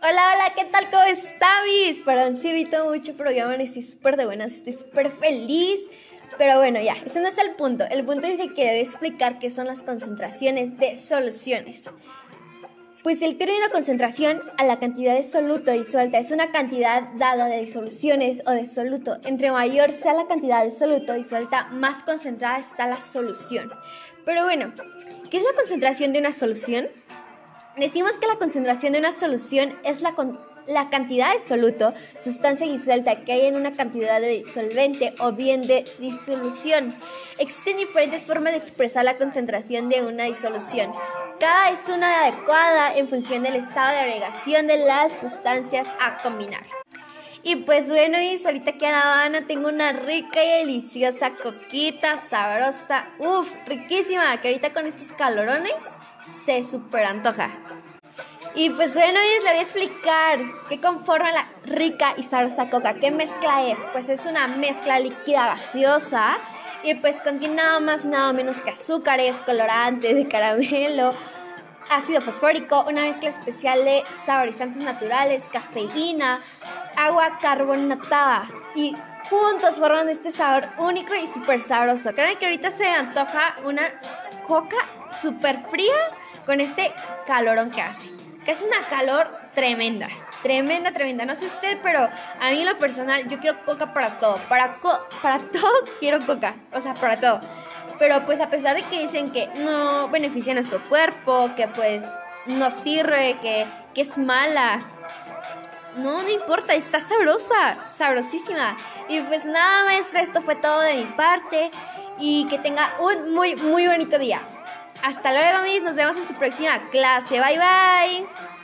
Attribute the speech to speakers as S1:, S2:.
S1: Hola, hola, ¿qué tal? ¿Cómo están, mis? Perdón, sí, ahorita mucho, pero ya estoy súper de buenas, estoy súper feliz. Pero bueno, ya, ese no es el punto. El punto es que quería explicar qué son las concentraciones de soluciones. Pues el término concentración a la cantidad de soluto disuelta es una cantidad dada de disoluciones o de soluto. Entre mayor sea la cantidad de soluto disuelta, más concentrada está la solución. Pero bueno, ¿qué es la concentración de una solución? Decimos que la concentración de una solución es la, la cantidad de soluto, sustancia disuelta que hay en una cantidad de disolvente o bien de disolución. Existen diferentes formas de expresar la concentración de una disolución. Cada es una adecuada en función del estado de agregación de las sustancias a combinar. Y pues bueno, y ahorita que a La Habana tengo una rica y deliciosa coquita, sabrosa, uff, riquísima, que ahorita con estos calorones se super antoja. Y pues bueno, les voy a explicar qué conforma la rica y sabrosa coca. ¿Qué mezcla es? Pues es una mezcla líquida gaseosa y pues contiene nada más y nada menos que azúcares, colorantes de caramelo, ácido fosfórico, una mezcla especial de saborizantes naturales, cafeína, agua carbonatada y juntos forman este sabor único y súper sabroso. Creo que ahorita se antoja una coca súper fría con este calorón que hace. Que es una calor tremenda, tremenda, tremenda. No sé usted, pero a mí lo personal yo quiero coca para todo. Para, para todo quiero coca. O sea, para todo. Pero pues a pesar de que dicen que no beneficia a nuestro cuerpo, que pues no sirve, que, que es mala. No, no importa, está sabrosa, sabrosísima. Y pues nada, maestra, esto fue todo de mi parte. Y que tenga un muy, muy bonito día. Hasta luego, mis. Nos vemos en su próxima clase. Bye, bye.